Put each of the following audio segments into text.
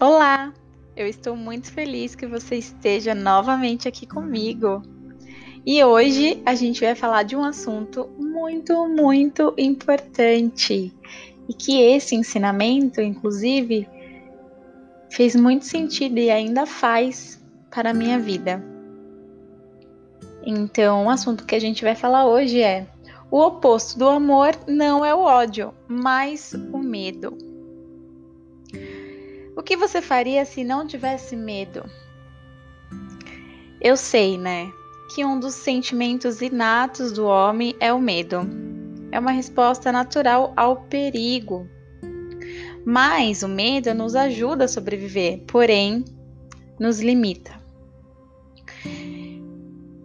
Olá! Eu estou muito feliz que você esteja novamente aqui comigo. E hoje a gente vai falar de um assunto muito, muito importante. E que esse ensinamento, inclusive, fez muito sentido e ainda faz para a minha vida. Então, o assunto que a gente vai falar hoje é: o oposto do amor não é o ódio, mas o medo. O que você faria se não tivesse medo? Eu sei, né, que um dos sentimentos inatos do homem é o medo. É uma resposta natural ao perigo. Mas o medo nos ajuda a sobreviver, porém, nos limita.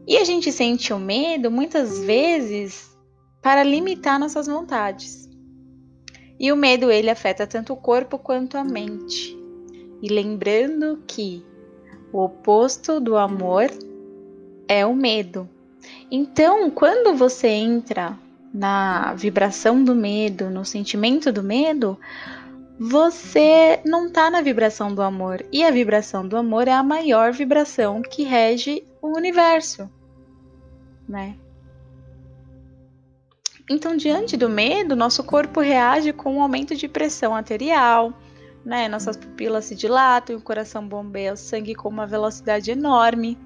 E a gente sente o medo muitas vezes para limitar nossas vontades. E o medo ele afeta tanto o corpo quanto a mente. E lembrando que o oposto do amor é o medo. Então, quando você entra na vibração do medo, no sentimento do medo, você não está na vibração do amor. E a vibração do amor é a maior vibração que rege o universo, né? Então, diante do medo, nosso corpo reage com um aumento de pressão arterial, né? Nossas pupilas se dilatam, o coração bombeia o sangue com uma velocidade enorme.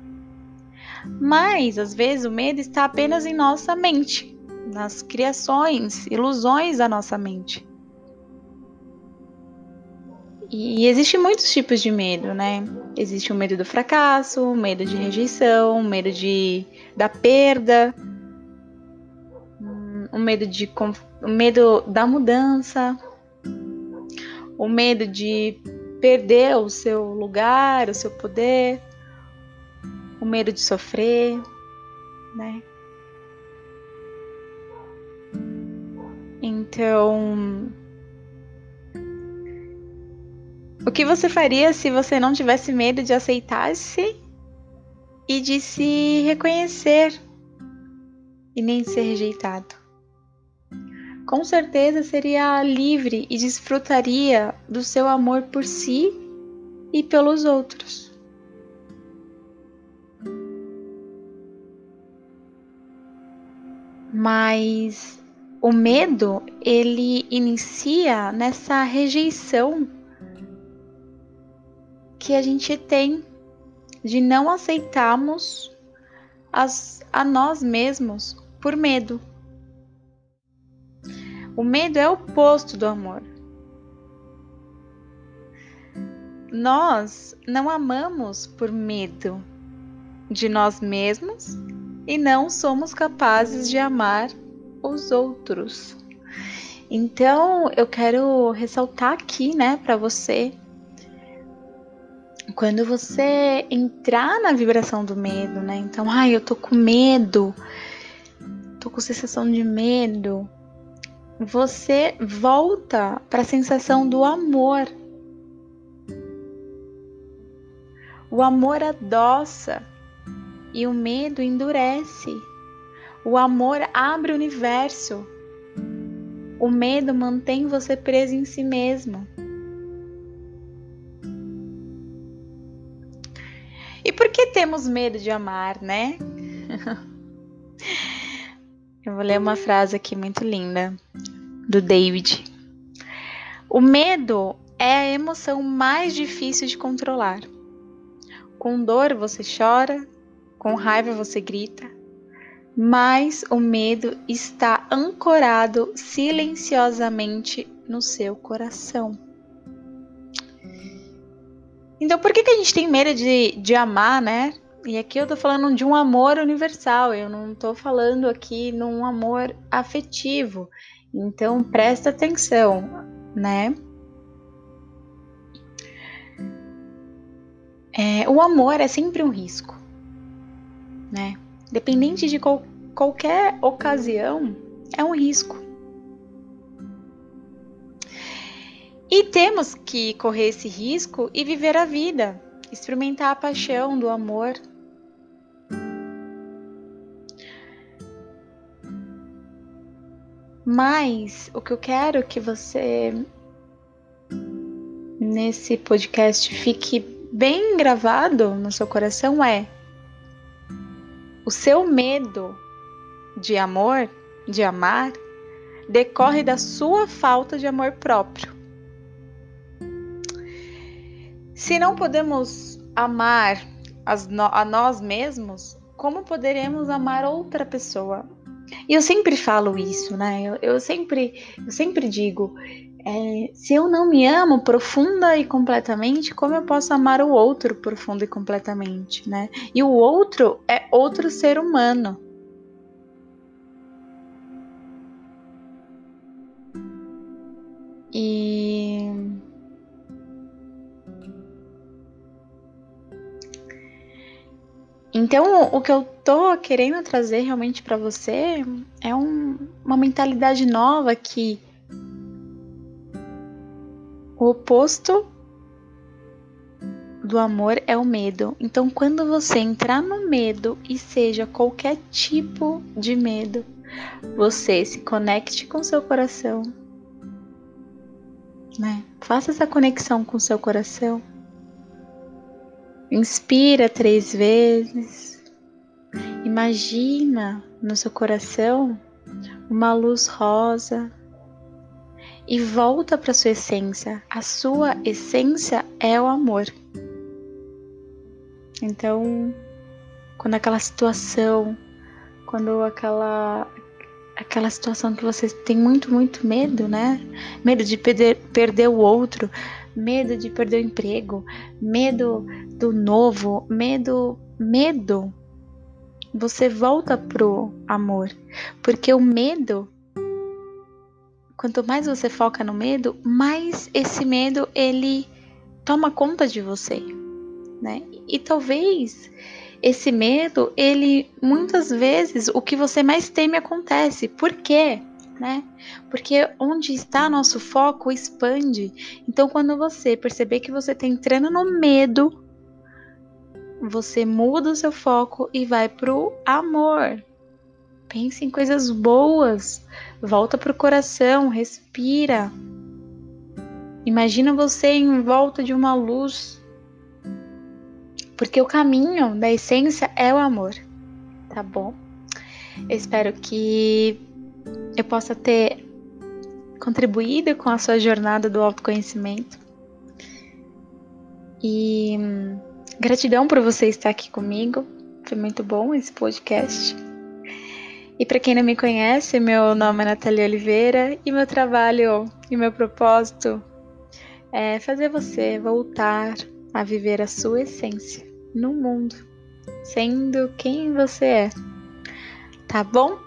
Mas, às vezes, o medo está apenas em nossa mente, nas criações, ilusões da nossa mente. E existem muitos tipos de medo, né? Existe o medo do fracasso, o medo de rejeição, o medo de, da perda, hum, o medo, de, o medo da mudança, o medo de perder o seu lugar, o seu poder, o medo de sofrer, né? Então, O que você faria se você não tivesse medo de aceitar-se e de se reconhecer e nem ser rejeitado? Com certeza seria livre e desfrutaria do seu amor por si e pelos outros. Mas o medo, ele inicia nessa rejeição que a gente tem de não aceitarmos as, a nós mesmos por medo. O medo é o oposto do amor. Nós não amamos por medo de nós mesmos e não somos capazes de amar os outros. Então, eu quero ressaltar aqui, né, para você quando você entrar na vibração do medo, né? Então, ai, eu tô com medo, tô com sensação de medo. Você volta para a sensação do amor. O amor adoça e o medo endurece. O amor abre o universo. O medo mantém você preso em si mesmo. E por que temos medo de amar, né? Eu vou ler uma frase aqui muito linda do David. O medo é a emoção mais difícil de controlar. Com dor você chora, com raiva você grita, mas o medo está ancorado silenciosamente no seu coração. Então, por que, que a gente tem medo de, de amar, né? E aqui eu tô falando de um amor universal, eu não tô falando aqui num amor afetivo. Então, presta atenção, né? É, o amor é sempre um risco, né? Dependente de qual, qualquer ocasião, é um risco. E temos que correr esse risco e viver a vida, experimentar a paixão do amor. Mas o que eu quero que você nesse podcast fique bem gravado no seu coração é o seu medo de amor, de amar, decorre da sua falta de amor próprio. Se não podemos amar a nós mesmos, como poderemos amar outra pessoa? E eu sempre falo isso, né? Eu, eu sempre, eu sempre digo, é, se eu não me amo profunda e completamente, como eu posso amar o outro profundo e completamente, né? E o outro é outro ser humano. E Então, o que eu tô querendo trazer realmente para você é um, uma mentalidade nova que o oposto do amor é o medo. Então, quando você entrar no medo e seja qualquer tipo de medo, você se conecte com seu coração, né? Faça essa conexão com seu coração Inspira três vezes. Imagina no seu coração uma luz rosa e volta para sua essência. A sua essência é o amor. Então, quando aquela situação, quando aquela aquela situação que você tem muito, muito medo, né? Medo de perder, perder o outro, medo de perder o emprego, medo do novo, medo, medo. Você volta pro amor, porque o medo quanto mais você foca no medo, mais esse medo ele toma conta de você, né? E talvez esse medo, ele muitas vezes o que você mais teme acontece. Por quê? Né? Porque onde está nosso foco expande. Então, quando você perceber que você está entrando no medo, você muda o seu foco e vai pro amor. Pense em coisas boas. Volta pro coração, respira. Imagina você em volta de uma luz porque o caminho da essência é o amor, tá bom? Eu espero que eu possa ter contribuído com a sua jornada do autoconhecimento. E gratidão por você estar aqui comigo. Foi muito bom esse podcast. E para quem não me conhece, meu nome é Natalia Oliveira e meu trabalho e meu propósito é fazer você voltar a viver a sua essência no mundo, sendo quem você é. Tá bom?